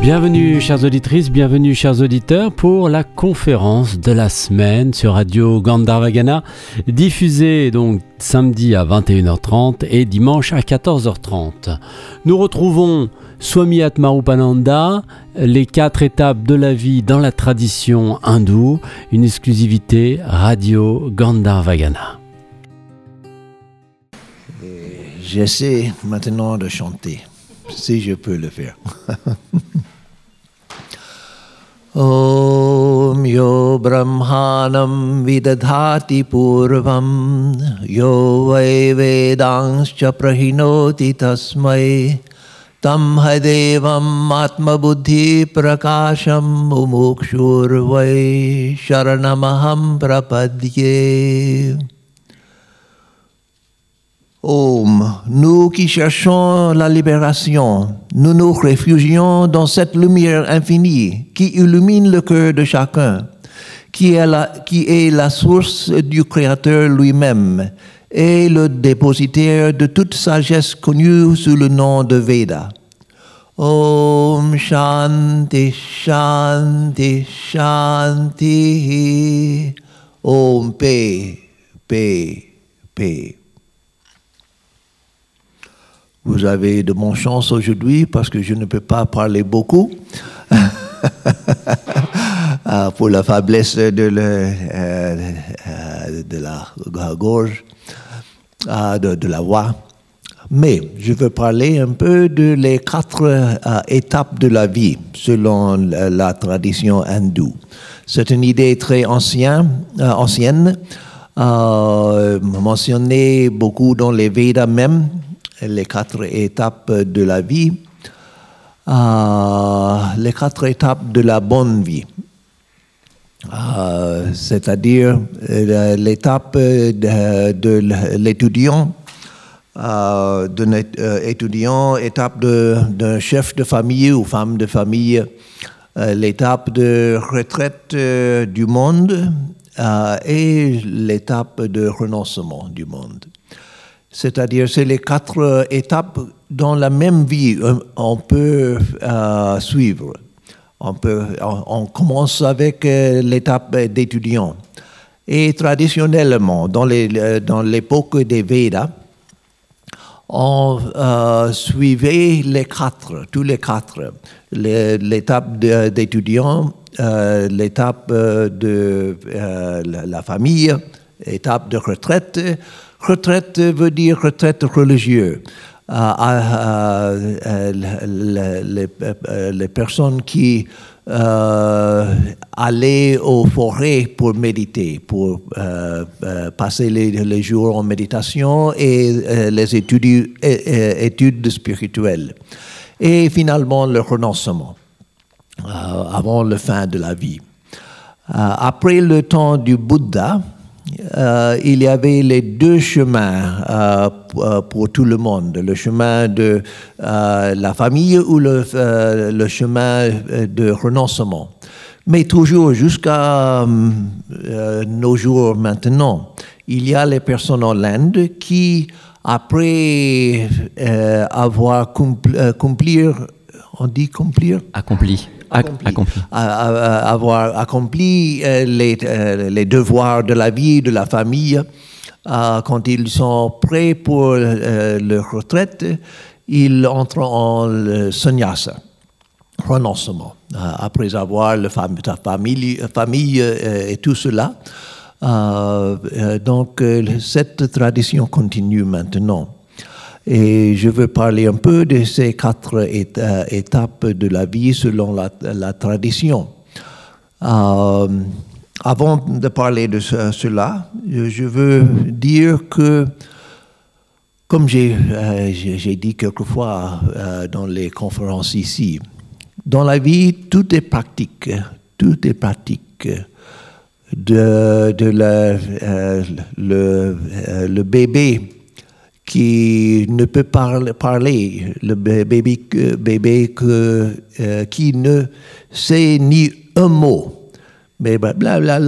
Bienvenue chères auditrices, bienvenue chers auditeurs pour la conférence de la semaine sur Radio Gandharvagana, diffusée donc samedi à 21h30 et dimanche à 14h30. Nous retrouvons Swami Atmarupananda, les quatre étapes de la vie dans la tradition hindoue, une exclusivité Radio Gandharvagana. J'essaie maintenant de chanter, si je peux le faire. ॐ यो ब्रह्माणं विदधाति पूर्वं, यो वै वेदांश्च प्रहिणोति तस्मै। तं हदेवम् आत्मबुद्धिप्रकाशं मुमुक्षुर्वै, शरणमहं प्रपद्ये। Om, nous qui cherchons la libération, nous nous réfugions dans cette lumière infinie qui illumine le cœur de chacun, qui est la, qui est la source du Créateur lui-même et le dépositaire de toute sagesse connue sous le nom de Veda. Om Shanti Shanti Shanti Om Paix Paix Paix vous avez de mon chance aujourd'hui parce que je ne peux pas parler beaucoup ah, pour la faiblesse de, euh, la gorge, ah, de, la voix. Mais je veux parler un peu de les quatre euh, étapes de la vie selon la, tradition hindoue. C'est une idée très ancienne, euh, ancienne mentionnée beaucoup dans les Védas même les quatre étapes de la vie, euh, les quatre étapes de la bonne vie. Euh, c'est-à-dire euh, l'étape de, l'étudiant, étape d'un chef de famille ou femme de famille, l'étape de retraite du monde et l'étape de renoncement du monde. C'est-à-dire, c'est les quatre étapes dans la même vie euh, on peut euh, suivre. On, commence avec euh, l'étape d'étudiant. Et traditionnellement, dans l'époque des Védas, on suivait les quatre, tous les quatre. L'étape d'étudiant, l'étape de la famille, l'étape de retraite, Retraite veut dire retraite religieuse. les, personnes qui euh, allaient aux forêts pour méditer, pour euh, euh, passer les, jours en méditation et les études, études spirituelles. Et finalement, le renoncement avant la fin de la vie. après le temps du Bouddha, euh, il y avait les deux chemins euh, euh, pour tout le monde, le chemin de la famille ou le, chemin de renoncement. Mais toujours jusqu'à nos jours maintenant, il y a les personnes en Inde qui, après avoir accompli, on dit accomplir Accompli accompli. avoir accompli euh, les, euh, les, devoirs de la vie, de la famille, euh, quand ils sont prêts pour leur retraite, ils entrent en sannyasa, renoncement, après avoir la famille, famille et tout cela. donc cette tradition continue maintenant. Et je veux parler un peu de ces quatre étapes de la vie selon la, tradition. Euh, avant de parler de cela, je veux dire que, comme j'ai euh, dit quelquefois euh, dans les conférences ici, dans la vie, tout est pratique. Tout est pratique. De, le bébé qui ne peut parler, le bébé, bébé que, euh, qui ne sait ni un mot. Mais blablabla,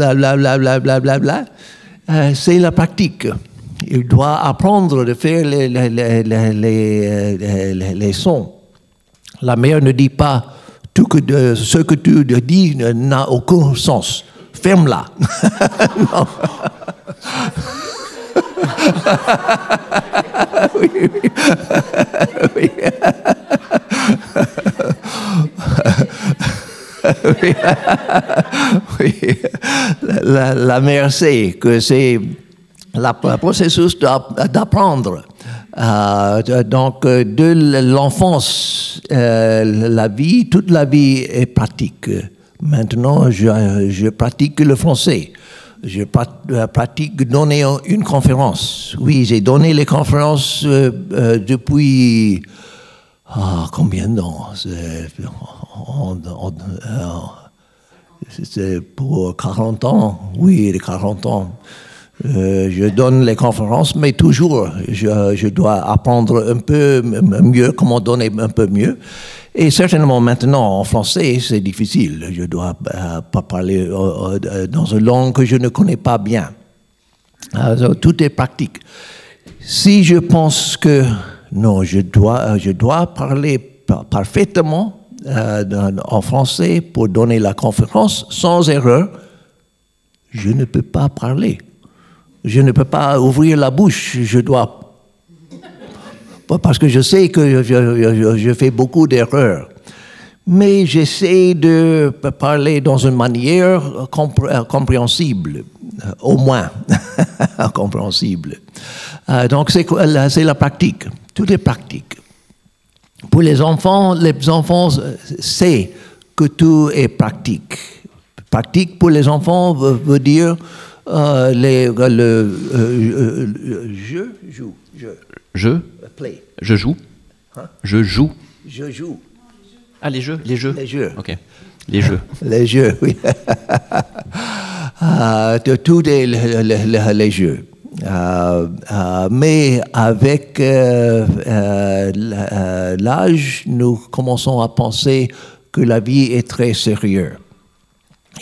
euh, c'est la pratique. Il doit apprendre de faire les, les, les, les, sons. La mère ne dit pas tout ce que tu dis n'a aucun sens. Ferme-la. Oui, oui. Oui. Oui. Oui. La, la sait que c'est le processus d'app- d'apprendre. Euh, donc, de l'enfance, euh, la vie, toute la vie est pratique. Maintenant, je pratique le français. Je prat- pratique donner une conférence. Oui, j'ai donné les conférences euh, euh, depuis ah, combien de temps C'est- euh, pour 40 ans, oui, les 40 ans. Euh, je donne les conférences, mais toujours, je, dois apprendre un peu mieux, comment donner un peu mieux. Et certainement maintenant, en français, c'est difficile. Je dois euh, pas parler euh, dans une langue que je ne connais pas bien. Tout est pratique. Si je pense que non, je dois, je dois parler pa- parfaitement en français pour donner la conférence sans erreur, je ne peux pas parler. Je ne peux pas ouvrir la bouche. Je dois parce que je sais que je, fais beaucoup d'erreurs. Mais j'essaie de parler dans une manière euh, compréhensible, euh, au moins compréhensible. Euh, donc c'est la- pratique, tout est pratique. Pour les enfants, les enfants savent que tout est pratique. Pratique pour les enfants veut dire euh, les, le, euh, euh, euh, je joue, je Je, play, je joue? Hein? Je joue? je joue. Ah, les jeux, les jeux. Les jeux. Ok. Les jeux. Les jeux, oui. Ah, de tous les, les- les- jeux. Euh, euh, mais avec euh, euh, euh, l'âge, nous commençons à penser que la vie est très sérieuse.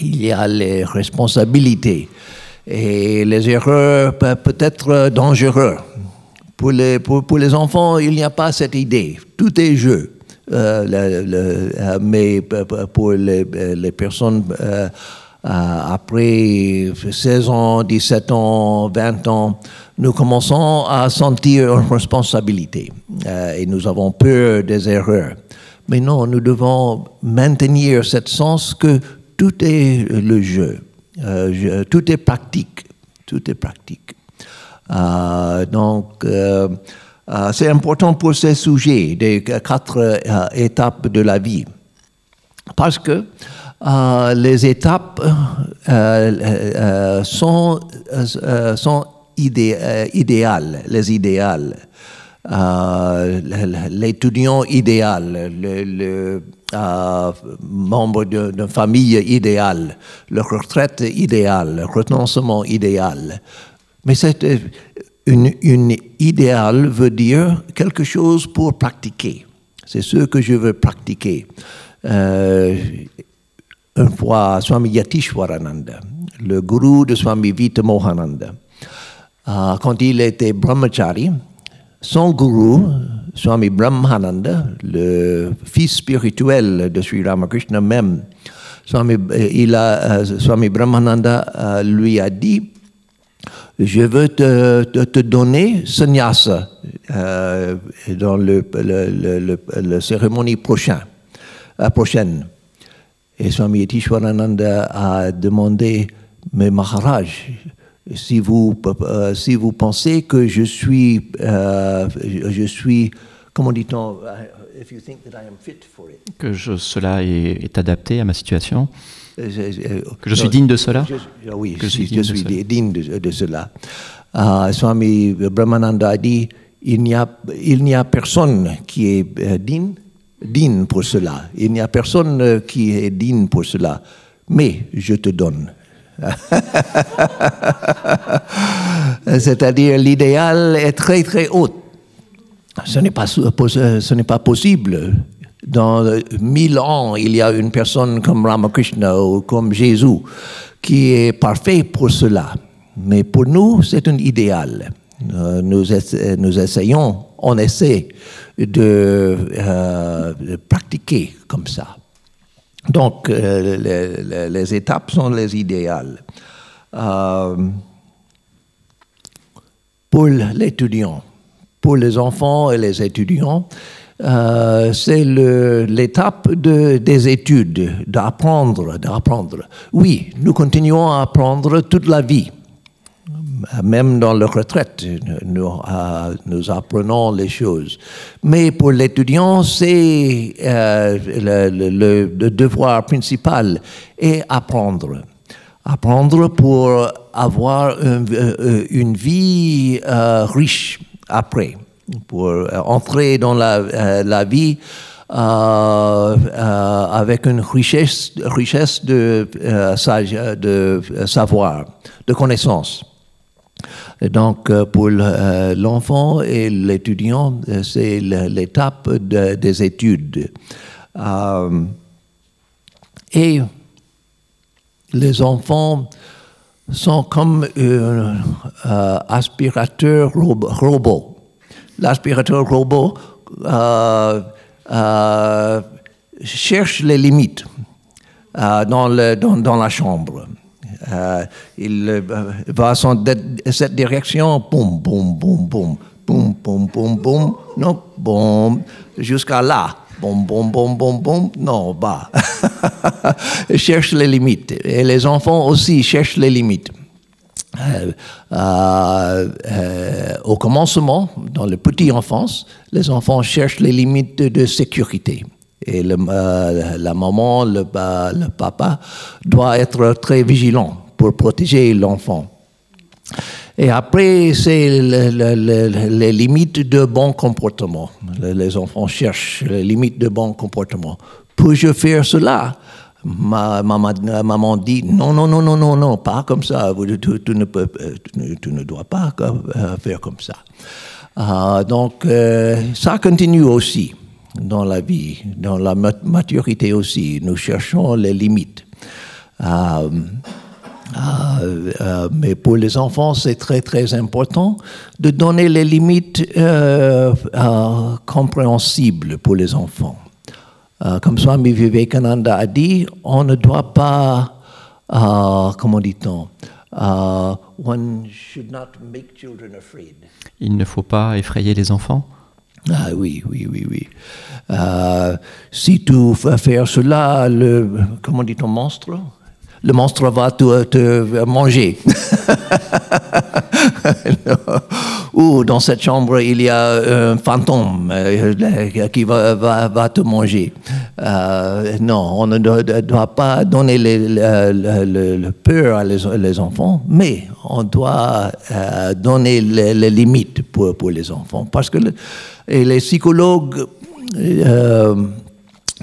Il y a les responsabilités et les erreurs peuvent peut-être dangereuses. Pour les, pour, les enfants, il n'y a pas cette idée. Tout est jeu. Euh, euh, mais pour les, les personnes euh, après 16 ans, 17 ans, 20 ans, nous commençons à sentir une responsabilité et nous avons peur des erreurs. Mais non, nous devons maintenir ce sens que tout est le jeu, je- tout est pratique, tout est pratique. Euh, donc, euh, euh, c'est important pour ces sujets des quatre euh, étapes de la vie. Parce que euh, les étapes euh, euh, sont, euh, sont idé- euh, idéales, les idéales. Euh, L'étudiant idéal, le, membre d'une famille idéale, la retraite idéale, le renoncement idéal. Mais c'est euh, une, une idéal veut dire quelque chose pour pratiquer. C'est ce que je veux pratiquer. Euh, fois, Swami Yatishwarananda, le gourou de Swami Vita Mohananda, euh, quand il était brahmachari, son gourou, Swami Brahmananda, le fils spirituel de Sri Ramakrishna même, Swami, euh, il a, euh, Swami Brahmananda euh, lui a dit je veux te, te, donner sannyasa euh, dans le, le, le, le- cérémonie prochain, euh, prochaine. Et Swami Yatishwarananda a demandé, mais Maharaj, si vous, euh, si vous pensez que je suis, euh, je suis, comment dit-on, if you think that I am fit for it. Que je- cela est, est adapté à ma situation. Euh, je- Que je suis non, digne de cela. je- oui, Que je suis, digne de cela. digne de, de cela. Euh, Swami Brahmananda a dit il n'y a, il n'y a personne qui est digne, digne pour cela. Il n'y a personne qui est digne pour cela. Mais je te donne. C'est-à-dire l'idéal est très très haut. Ce n'est pas, euh, ce n'est pas possible. Dans euh, mille ans, il y a une personne comme Ramakrishna ou comme Jésus qui est parfait pour cela. Mais pour nous, c'est un idéal. Euh, Nous, nous essayons, on essaie de, euh, de pratiquer comme ça. Donc, euh, les, étapes sont les idéales. Euh, pour l'étudiant, pour les enfants et les étudiants, euh, c'est l'étape de- des études, d'apprendre, d'apprendre. Oui, nous continuons à apprendre toute la vie. Même dans la retraite, nous, euh, nous apprenons les choses. Mais pour l'étudiant, c'est euh, le, devoir principal est apprendre. Apprendre pour avoir euh, une vie riche après, pour entrer dans la, vie avec une richesse, richesse de, de savoir, de connaissances. Donc, euh, pour euh, l'enfant et l'étudiant, euh, c'est l'étape de- des études. Et les enfants sont comme un aspirateur robo- robot. L'aspirateur robot cherche les limites dans la chambre. Euh, il euh, va dans cette direction, boum, boum, boum, boum, boum, boum, boum, boum, non, boum, jusqu'à là, boum, boum, boum, boum, boum, non, bas. Cherche les limites. Et les enfants aussi cherchent les limites. Euh, euh, euh, au commencement, dans la petite enfance, les enfants cherchent les limites de sécurité. Et euh, la maman, le, pa- le papa doit être très vigilant pour protéger l'enfant. Et après, c'est le- le- le- les limites de bon comportement. Les- enfants cherchent les limites de bon comportement. Peux-je faire cela? Ma, maman, dit non, non, non, non, non, non, pas comme ça. Tu, ne, peux, ne, tu ne dois pas euh, faire comme ça. Ah, donc, euh, ça continue aussi dans la vie, dans la mat- maturité aussi. Nous cherchons les limites. Ah, ah, euh, mais pour les enfants, c'est très très important de donner les limites euh, euh, compréhensibles pour les enfants. Euh, comme Swami Vivekananda a dit, on ne doit pas, euh, comment dit-on, euh, one should not make children afraid. Il ne faut pas effrayer les enfants. Ah oui, oui, oui, oui. Euh, si tu vas faire cela, le, comment dit-on, monstre? Le monstre va te, te manger. Ou dans cette chambre, il y a un fantôme euh, qui va, va, va te manger. Euh, non, on ne doit, pas donner le, peur à les, les enfants, mais on doit donner les, limites pour, pour les enfants. Parce que et les psychologues, euh,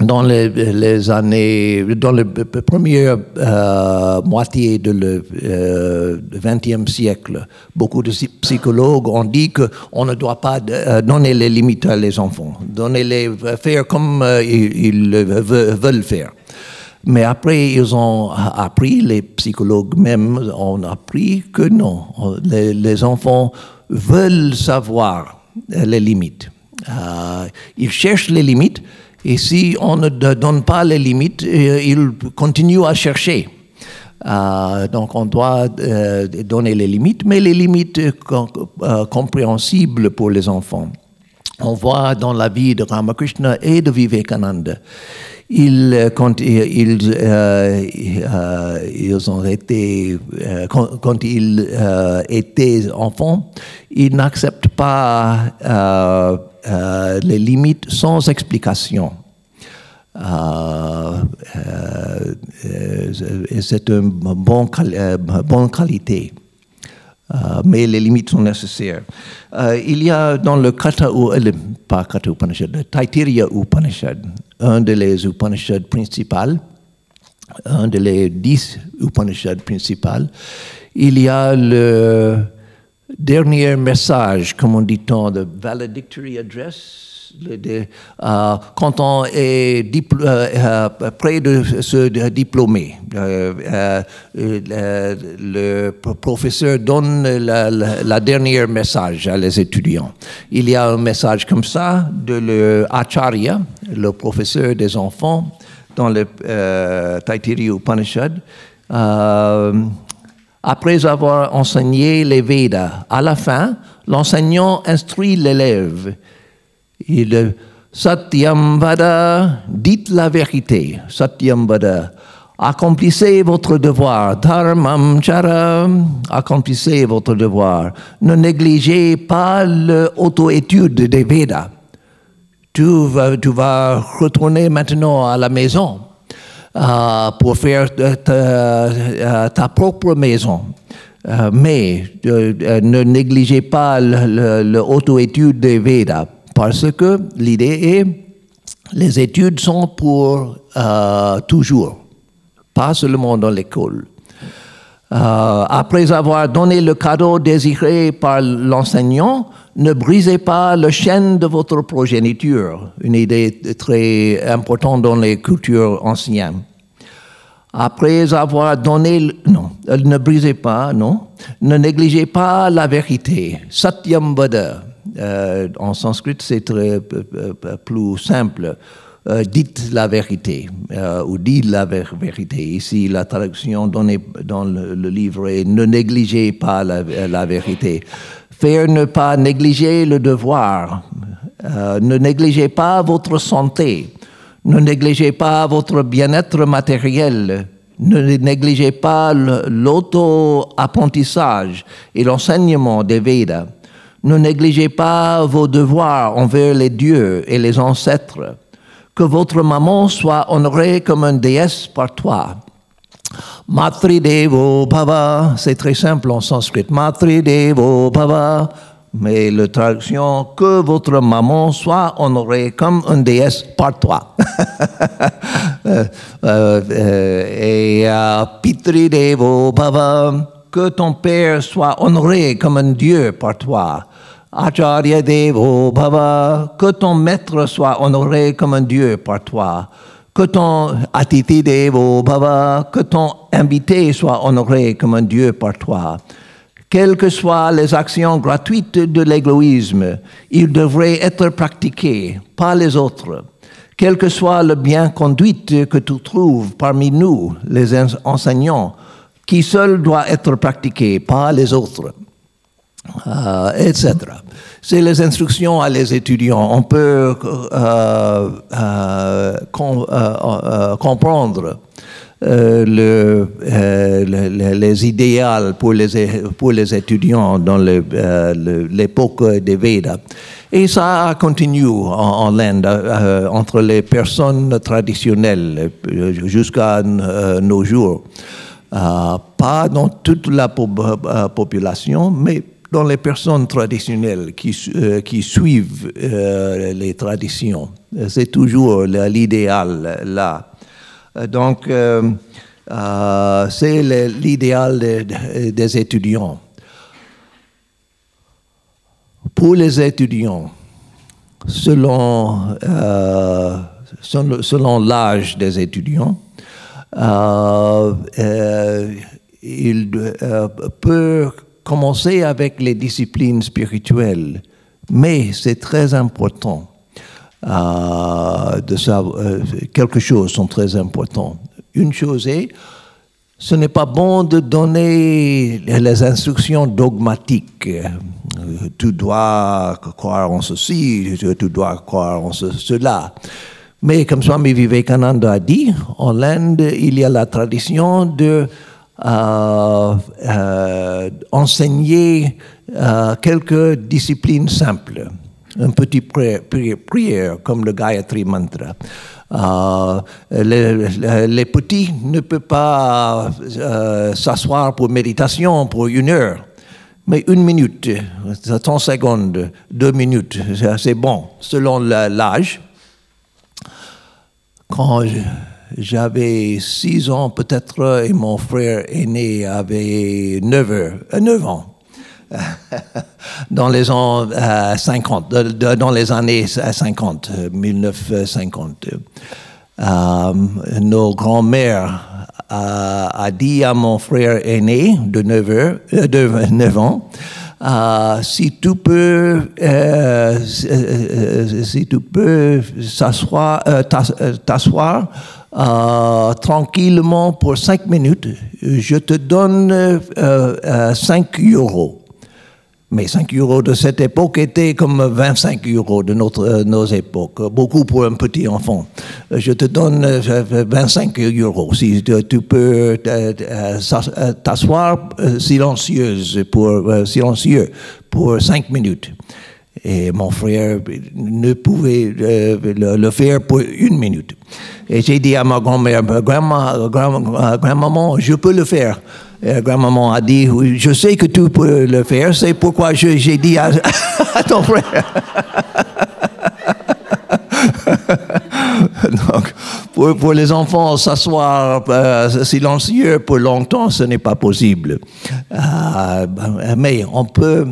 dans les, années, dans la première euh, moitié de le euh, 20e siècle, beaucoup de psy- psychologues ont dit qu'on ne doit pas euh, donner les limites à les enfants, donner les faire comme ils, ils le ve- veulent faire. Mais après, ils ont appris, les psychologues même ont appris que non, les, enfants veulent savoir les limites. Euh, ils cherchent les limites et si on ne donne pas les limites, euh, ils continuent à chercher. Euh, donc on doit donner les limites, mais les limites com- compréhensibles pour les enfants. On voit dans la vie de Ramakrishna et de Vivekananda, ils, quand ils, ont été, quand, ils étaient enfants, ils n'acceptent pas euh, euh, les limites sans explication. Euh, c'est une bonne, bonne qualité. Mais les limites sont nécessaires. Il y a dans le Kata, pas Kata Upanishad, le Upanishad, un de les Upanishads principales, un de les dix Upanishads principales, il y a le dernier message, comme on dit-on, the valedictory address, de- euh, quand on est euh, euh, près de se de diplômer. Euh, euh, le, professeur donne la, dernière message à les étudiants. Il y a un message comme ça de le le professeur des enfants, dans le Taittiriya Upanishad, après avoir enseigné les Védas, à la fin, l'enseignant instruit l'élève. Il Satyam Vada, dites la vérité. Satyam Vada. Accomplissez votre devoir. Dharmam chara, accomplissez votre devoir. Ne négligez pas l'auto-étude des Védas. Tu vas, tu vas retourner maintenant à la maison euh, pour faire ta, euh, ta propre maison. Euh, mais ne négligez pas l'auto-étude des Védas parce que l'idée est les études sont pour toujours, pas seulement dans l'école. Euh, après avoir donné le cadeau désiré par l'enseignant, ne brisez pas le chaîne de votre progéniture, une idée très importante dans les cultures anciennes. Après avoir donné, non, ne brisez pas, non, ne négligez pas la vérité, satyam vada. Euh, en sanskrit, c'est très plus simple. Euh, dites la vérité euh, ou dites la vérité. Ici, la traduction donnée dans le, livre est ne négligez pas la, la, vérité. Faire ne pas négliger le devoir. ne négligez pas votre santé. Ne négligez pas votre bien-être matériel. Ne négligez pas l'auto-apprentissage et l'enseignement des Védas. Ne négligez pas vos devoirs envers les dieux et les ancêtres. Que votre maman soit honorée comme une déesse par toi. Matri Devo Bhava, c'est très simple en sanskrit. Matri Devo Bhava, mais la traduction, que votre maman soit honorée comme une déesse par toi. Euh, euh, euh, et Pitri Devo Bhava, que ton père soit honoré comme un dieu par toi. Acharya Devo Bhava, que ton maître soit honoré comme un dieu par toi. Que ton Atiti Devo Bhava, que ton invité soit honoré comme un dieu par toi. Quelles que soient les actions gratuites de l'égoïsme, ils devraient être pratiqués, pas les autres. Quel que soit le bien conduite que tu trouves parmi nous, les enseignants, qui seul doit être pratiqué, pas les autres, euh, etc. C'est les instructions à les étudiants. On peut euh, euh, comprendre le, les idéaux pour les, pour les étudiants dans l'époque des Védas. Et ça continue en, en Inde entre les personnes traditionnelles jusqu'à nos jours. Euh, pas dans toute la euh, population, mais dans les personnes traditionnelles qui, euh, suivent les traditions. C'est toujours l'idéal là. Donc, c'est l'idéal des étudiants. Pour les étudiants, selon, selon l'âge des étudiants, euh, euh, il euh, peut commencer avec les disciplines spirituelles, mais c'est très important de savoir, quelque chose sont très importants. Une chose est, ce n'est pas bon de donner les instructions dogmatiques. Tu dois croire en ceci, tu dois croire en cela. Mais comme Swami Vivekananda a dit, en Inde, il y a la tradition de euh, euh, enseigner euh, quelques disciplines simples. Un petit prière, comme le Gayatri Mantra. Les, petits ne peuvent pas s'asseoir pour méditation pour une heure. Mais une minute, 30 secondes, deux minutes, c'est bon, selon l'âge quand j'avais 6 ans peut-être et mon frère aîné avait 9, euh, ans. dans les ans 50, euh, dans les années 50, 1950. Euh, nos grands-mères a, dit à mon frère aîné de 9, de 9 ans, euh, si tu peux, euh, euh, t'asseoir euh, tranquillement pour 5 minutes, je te donne euh, euh, 5 euros. Mais 5 euros de cette époque étaient comme 25 euros de notre, euh, nos époques, beaucoup pour un petit enfant. Je te donne euh, 25 euros si tu, peux euh, euh, euh, t'asseoir euh, silencieuse pour, euh, silencieux pour 5 minutes. Et mon frère ne pouvait euh, le faire pour une minute. Et j'ai dit à ma grand-mère, grand, grand, grand-maman, je peux le faire. Et grand-maman a dit, je sais que tu peux le faire, c'est pourquoi j'ai dit à, ton frère. Donc, pour, pour les enfants, s'asseoir euh, silencieux pour longtemps, ce n'est pas possible. Euh, mais on peut...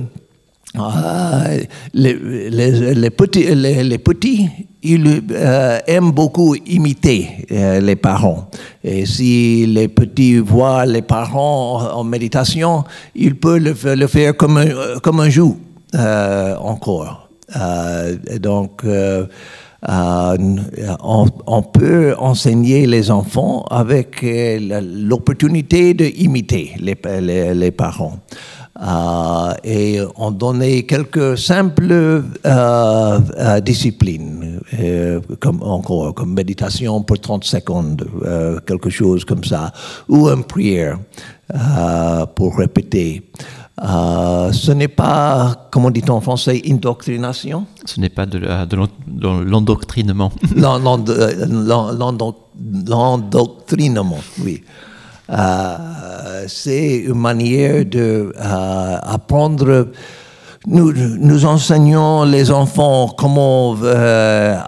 euh, les, petits, ils euh, aiment beaucoup imiter euh, les parents. Et si les petits voient les parents en, méditation, ils peuvent le, fa- le faire comme un, comme euh, encore. Donc, on, peut enseigner les enfants avec l'opportunité d'imiter les parents. Euh, et on donnait quelques simples euh, euh, disciplines, comme encore comme méditation pour 30 secondes, quelque chose comme ça, ou une prière pour répéter. Euh, ce n'est pas, comment dit-on en français, indoctrination? Ce n'est pas de de l'en- de l'endoctrinement. L'en- l'en- l'en- l'endo- L'endoctrinement, oui. Euh, c'est une manière de euh, apprendre. Nous, nous enseignons les enfants comment euh,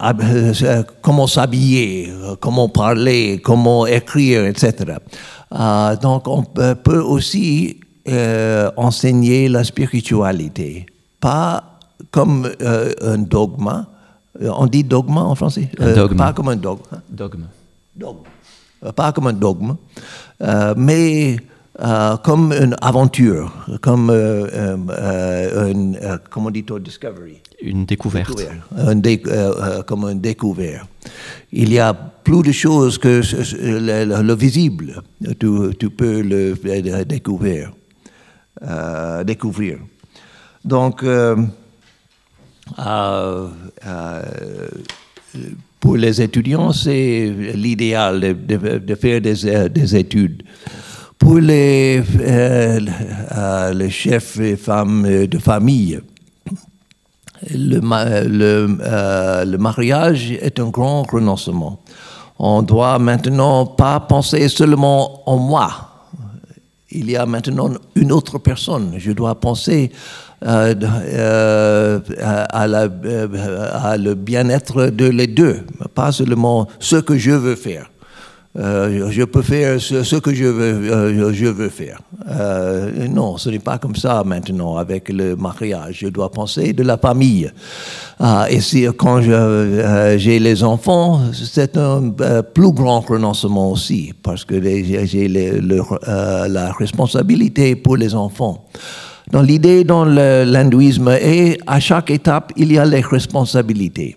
comment s'habiller, comment parler, comment écrire, etc. Euh, donc on peut aussi euh, enseigner la spiritualité, pas comme un dogme. On dit dogme en français? Pas comme un dogme. hein? Dogme. dogme. Pas comme un dogme, euh, mais euh, comme une aventure, comme euh, euh, euh, une, euh, comment dit-on, discovery. Une découverte. Découvert. Un dé- euh, euh, comme un découvert. Il y a plus de choses que le, le- le visible. Tu, tu peux le, le découvrir. euh, découvrir. Donc, euh, euh, euh, pour les étudiants, c'est l'idéal de, faire des, euh, des études. Pour les, euh, euh, les chefs et femmes de famille, le mariage est un grand renoncement. On doit maintenant pas penser seulement en moi. Il y a maintenant une autre personne. Je dois penser euh, euh, euh, à le bien-être de les deux, pas seulement ce que je veux faire. Je peux faire ce, que je veux, je veux faire. Non, ce n'est pas comme ça maintenant avec le mariage. Je dois penser de la famille. Ah, et si, quand j'ai les enfants, c'est un plus grand renoncement aussi, parce que j'ai la responsabilité pour les enfants. Dans l'idée dans l'hindouisme, et à chaque étape, il y a les responsabilités.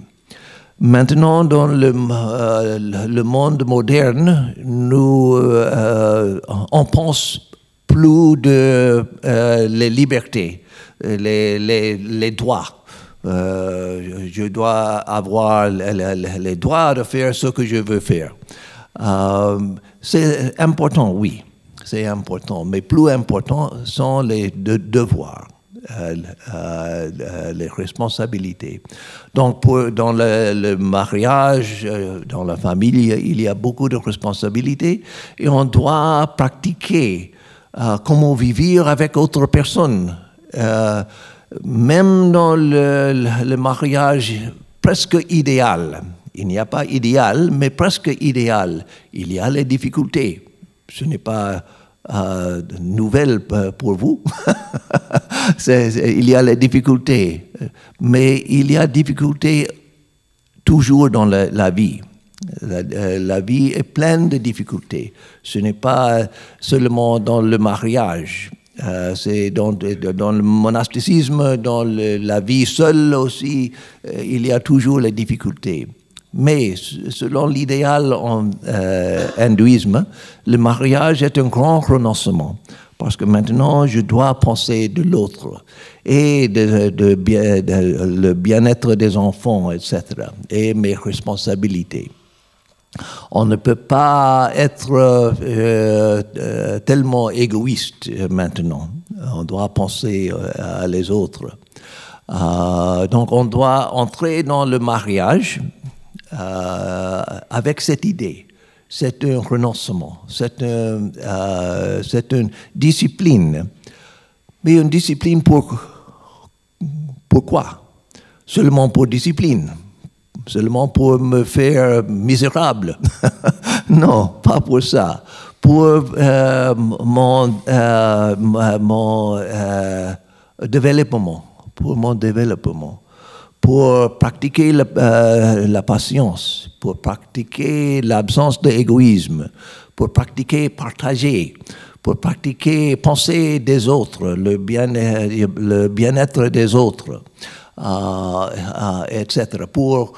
Maintenant, dans le, euh, monde moderne, nous, euh, on pense plus de euh, les libertés, les, les, les droits. Je dois avoir les, droits de faire ce que je veux faire. C'est important, oui, c'est important, mais plus important sont les de- devoirs euh, euh, euh, les responsabilités. Donc, pour, dans le, mariage, dans la famille, il y a beaucoup de responsabilités et on doit pratiquer comment vivre avec autres personnes. Euh, même dans le- le mariage presque idéal, il n'y a pas idéal, mais presque idéal, il y a les difficultés. Ce n'est pas euh, nouvelle p- pour vous. Il y a les difficultés, mais il y a difficultés toujours dans la, vie. La, euh, la vie est pleine de difficultés. Ce n'est pas seulement dans le mariage. Euh, c'est dans, le monasticisme, dans la vie seule aussi, euh, il y a toujours les difficultés. Mais selon l'idéal en euh, hindouisme, le mariage est un grand renoncement. Parce que maintenant, je dois penser de l'autre et de, le bien-être des enfants, etc. Et mes responsabilités. On ne peut pas être euh, euh, tellement égoïste maintenant. On doit penser à les autres. donc on doit entrer dans le mariage avec cette idée. C'est un renoncement, c'est euh, une discipline. Mais une discipline pour pourquoi Seulement pour discipline Seulement pour me faire misérable Non, pas pour ça. Pour euh, mon développement. Pour mon développement pour pratiquer euh, la, patience, pour pratiquer l'absence d'égoïsme, pour pratiquer partager, pour pratiquer penser des autres, le bien-être le bien des autres, euh, euh, etc. Pour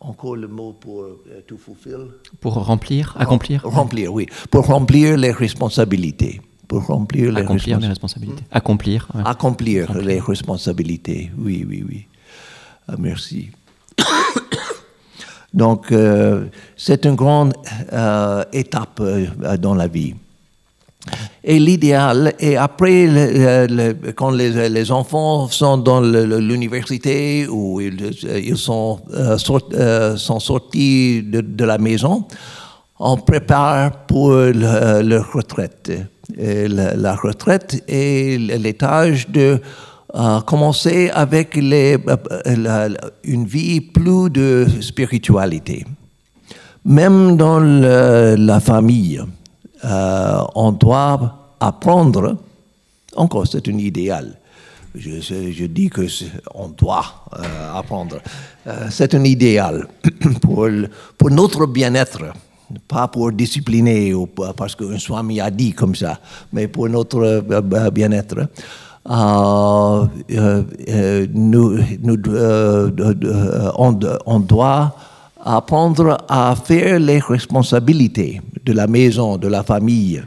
encore le mot pour to fulfill. Pour remplir, accomplir. Remplir, oui. Pour remplir les responsabilités pour remplir les, Accomplir les responsabilités. Accomplir. Accomplir, les responsabilités. Oui, oui, oui. Ah, merci. Donc, euh, c'est une grande euh, étape euh, dans la vie. Et l'idéal, et après, quand les, enfants sont dans l'université ou ils, sont, sont sortis de, la maison, on prépare pour leur retraite la, retraite et l'étage de euh, commencer avec euh, une vie plus de spiritualité. Même dans la famille, euh, on doit apprendre, encore c'est un idéal, je, dis que on doit apprendre, c'est un idéal pour, pour notre bien-être pas pour discipliner ou parce qu'un swami a dit comme ça, mais pour notre euh, euh, bien-être. Euh, nous, on, doit apprendre à faire les responsabilités de la maison, de la famille,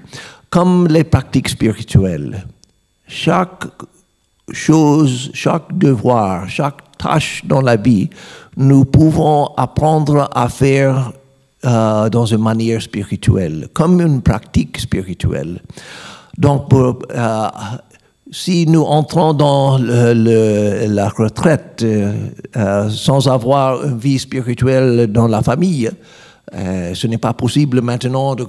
comme les pratiques spirituelles. Chaque chose, chaque devoir, chaque tâche dans la vie, nous pouvons apprendre à faire euh, dans une manière spirituelle, comme une pratique spirituelle. Donc, euh, si nous entrons dans la retraite euh, sans avoir une vie spirituelle dans la famille, ce n'est pas possible maintenant de,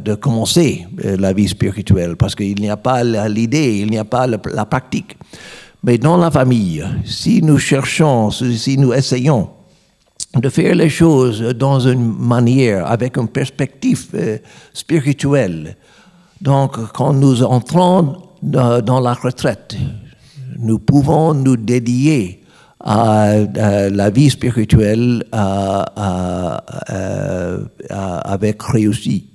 de, commencer la vie spirituelle parce qu'il n'y a pas l'idée, il n'y a pas la pratique. Mais dans la famille, si nous cherchons, si nous essayons de faire les choses dans une manière, avec une perspective euh, spirituelle. Donc, quand nous entrons dans, la retraite, nous pouvons nous dédier à, la vie spirituelle avec réussite.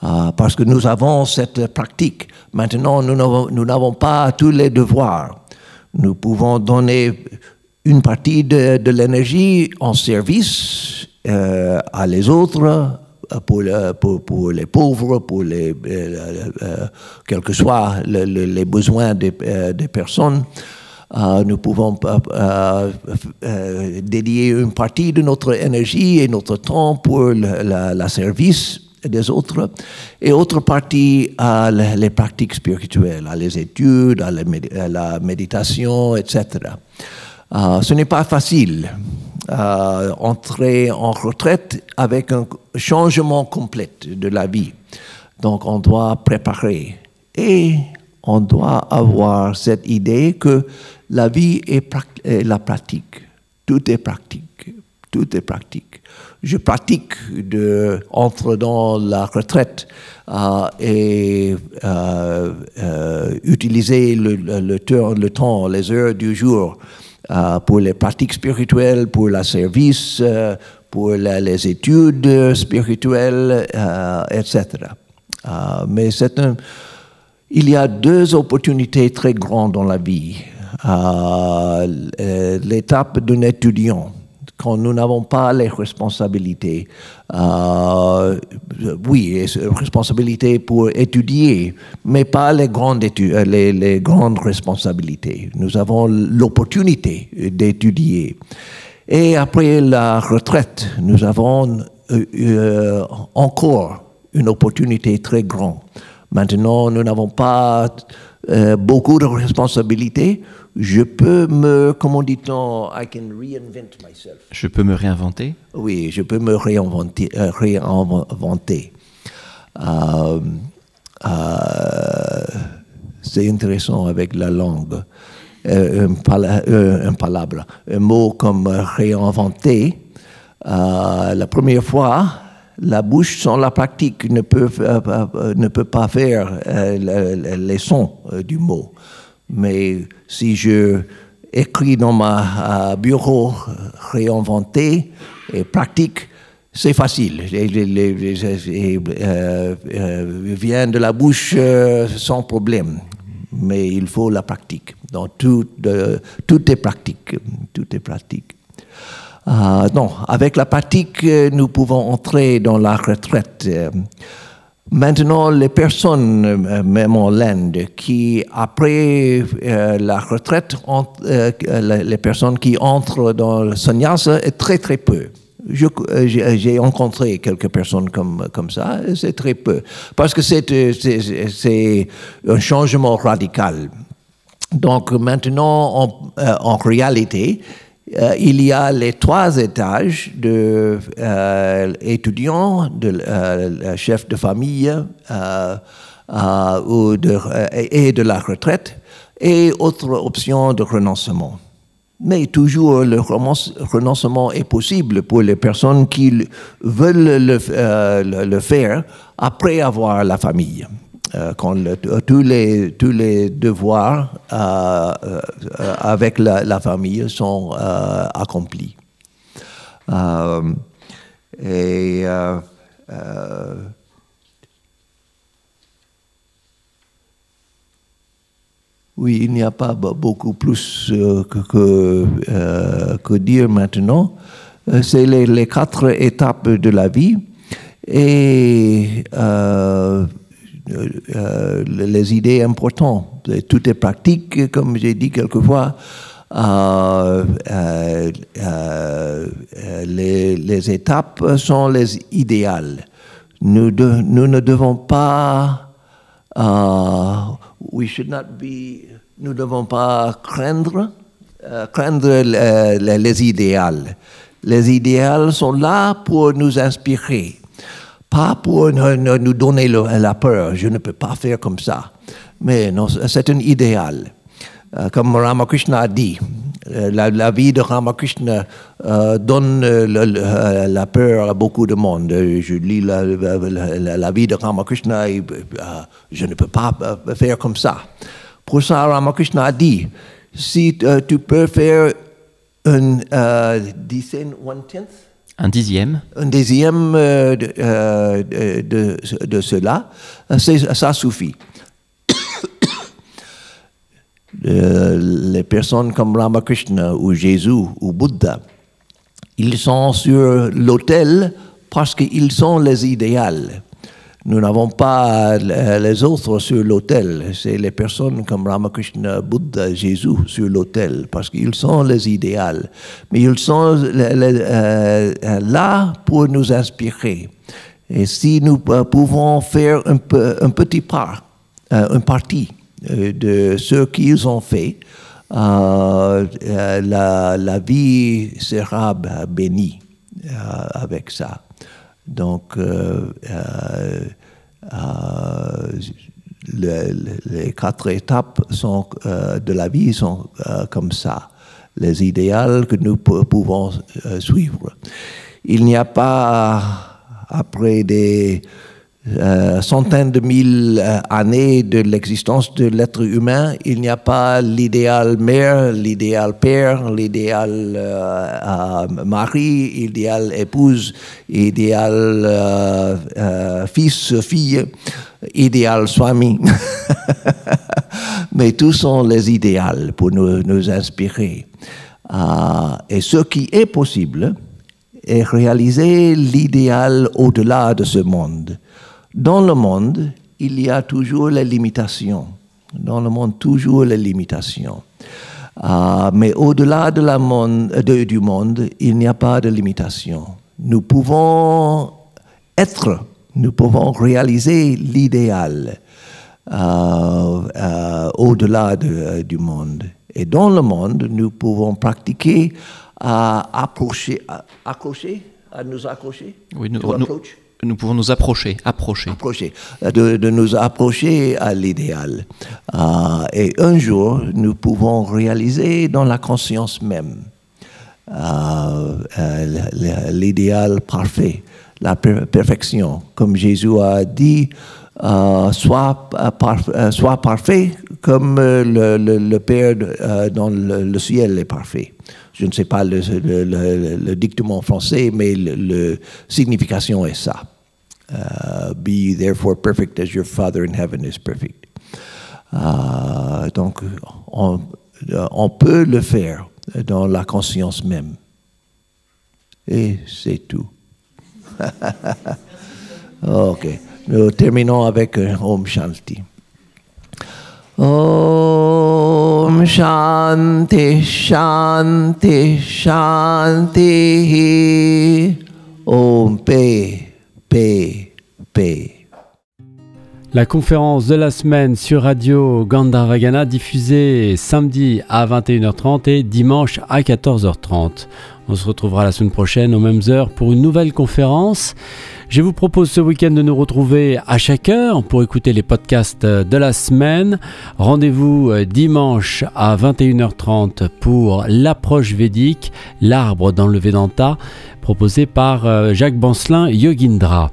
parce que nous avons cette pratique. Maintenant, nous n'avons pas tous les devoirs. Nous pouvons donner une partie de, l'énergie en service euh, à les autres, euh, pour, les pauvres, pour les, euh, quels que soient les besoins des, des personnes. nous pouvons dédier une partie de notre énergie et notre temps pour le service des autres, et autre partie à les pratiques spirituelles, à les études, à la méditation, etc. Euh, ce n'est pas facile euh, entrer en retraite avec un changement complet de la vie. Donc on doit préparer et on doit avoir cette idée que la vie est, la pratique. Tout est pratique. Tout est pratique. Je pratique de dans la retraite euh, et utiliser le, temps, les heures du jour pour les pratiques spirituelles, pour le service, euh, pour les études spirituelles, euh, etc. mais il y a deux opportunités très grandes dans la vie. euh, l'étape d'un étudiant, quand nous n'avons pas les responsabilités, euh, oui, responsabilités pour étudier, mais pas les grandes, euh, les, les grandes responsabilités. Nous avons l'opportunité d'étudier. Et après la retraite, nous avons euh, encore une opportunité très grande. Maintenant, nous n'avons pas beaucoup de responsabilités je peux me, comment dit-on, I can reinvent myself. Je peux me réinventer? Oui, je peux me réinventer. Euh, réinventer. Euh, euh, c'est intéressant avec la langue. un, pala un, palabre, un mot comme réinventer. la première fois, la bouche sans la pratique ne peut, ne peut pas faire les sons du mot. Mais si je écris dans ma bureau réinventé et pratique, c'est facile. Il euh, euh, vient de la bouche euh, sans problème. Mais il faut la pratique. Donc tout, tout est pratique. Tout est pratique. non, avec la pratique, nous pouvons entrer dans la retraite. Maintenant, les personnes, euh, même en Inde, qui après euh, la retraite, euh, les personnes qui entrent dans le sannyasa est très très peu. J'ai rencontré quelques personnes comme, comme ça, c'est très peu. Parce que c'est un changement radical. Donc maintenant, en, en réalité, euh, il y a les trois étages de euh, étudiants, de euh, chef de famille ou de, et de la retraite, et autres options de renoncement. Mais toujours, le renoncement est possible pour les personnes qui veulent le faire après avoir la famille. Euh, quand tous, les, tous les devoirs euh, euh, avec la, famille sont accomplis. et oui, il n'y a pas beaucoup plus que, que, dire maintenant. C'est les, les, quatre étapes de la vie. Et euh, euh, les idées importantes. Tout est pratique, comme j'ai dit quelquefois. Euh, les, étapes sont les idéales. Nous, ne devons pas, we should not be, nous ne devons pas craindre, craindre les, les idéales. Les idéales sont là pour nous inspirer pas pour nous donner la peur, je ne peux pas faire comme ça. Mais c'est un idéal. Euh, comme Ramakrishna a dit, euh, la, vie de Ramakrishna euh, donne la peur à beaucoup de monde. Je lis la, vie de Ramakrishna et je ne peux pas faire comme ça. Pour ça, Ramakrishna a dit, si tu peux faire un dixième, one tenth, un dixième euh, euh, de, cela, ça suffit. les personnes comme Ramakrishna ou Jésus ou Bouddha, ils sont sur l'autel parce qu'ils sont les idéaux. Nous n'avons pas les autres sur l'autel. C'est les personnes comme Ramakrishna, Bouddha, Jésus sur l'autel, parce qu'ils sont les idéaux. Mais ils sont euh, là pour nous inspirer. Et si nous pouvons faire un, un petit part, euh, une partie euh, de ce qu'ils ont fait, la, la, vie sera bénie avec ça. Donc, euh, euh, euh, les quatre étapes de la vie sont comme ça, les idéaux que nous pouvons suivre. Il n'y a pas, après des euh, centaines de mille euh, années de l'existence de l'être humain, il n'y a pas l'idéal mère, l'idéal père, l'idéal euh, mari, l'idéal épouse, l'idéal fils, fille, idéal swami. mais tous sont les idéaux pour nous, nous inspirer. Et ce qui est possible est réaliser l'idéal au-delà de ce monde. Dans le monde, il y a toujours les limitations. Dans le monde, toujours les limitations. Euh, mais au-delà de la monde, de, du monde, il n'y a pas de limitation. Nous pouvons être, nous pouvons réaliser l'idéal euh, euh, au-delà de, du monde. Et dans le monde, nous pouvons pratiquer à approcher, à accrocher, à nous accrocher? Oui, nous, To nous- approach? Nous pouvons nous approcher, approcher. approcher, de, nous approcher à l'idéal. Euh, et un jour, nous pouvons réaliser dans la conscience même euh, euh, l'idéal parfait, la per- perfection. Comme Jésus a dit, euh, sois, par- sois parfait comme euh, le, Père euh, dans le, ciel est parfait. Je ne sais pas le, le- dictement français, mais le signification est ça. Uh, be therefore perfect as your Father in heaven is perfect. Uh, donc, on, on peut le faire dans la conscience même. Et c'est tout. ok. Nous terminons avec un Om Shanti. Om Shanti Shanti Shanti Om paix paix paix La conférence de la semaine sur Radio Gandharvagana diffusée samedi à 21h30 et dimanche à 14h30. On se retrouvera la semaine prochaine aux mêmes heures pour une nouvelle conférence. Je vous propose ce week-end de nous retrouver à chaque heure pour écouter les podcasts de la semaine. Rendez-vous euh, dimanche à 21h30 pour l'approche védique, l'arbre dans le Vedanta, proposé par euh, Jacques Bancelin Yogindra.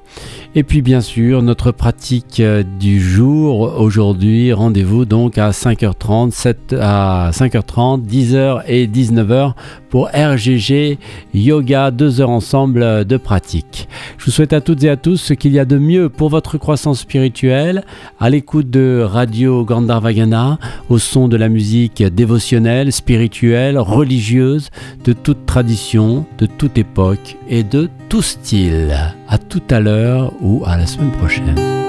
Et puis bien sûr, notre pratique euh, du jour aujourd'hui, rendez-vous donc à 5h30, 7 à 5h30, 10h et 19h pour RGG Yoga, deux heures ensemble euh, de pratique. Je vous souhaite à toutes et à tous ce qu'il y a de mieux pour votre croissance spirituelle, à l'écoute de Radio Gandharvagana, au son de la musique dévotionnelle, spirituelle, religieuse, de toute tradition, de toute époque et de tout style. À tout à l'heure ou à la semaine prochaine.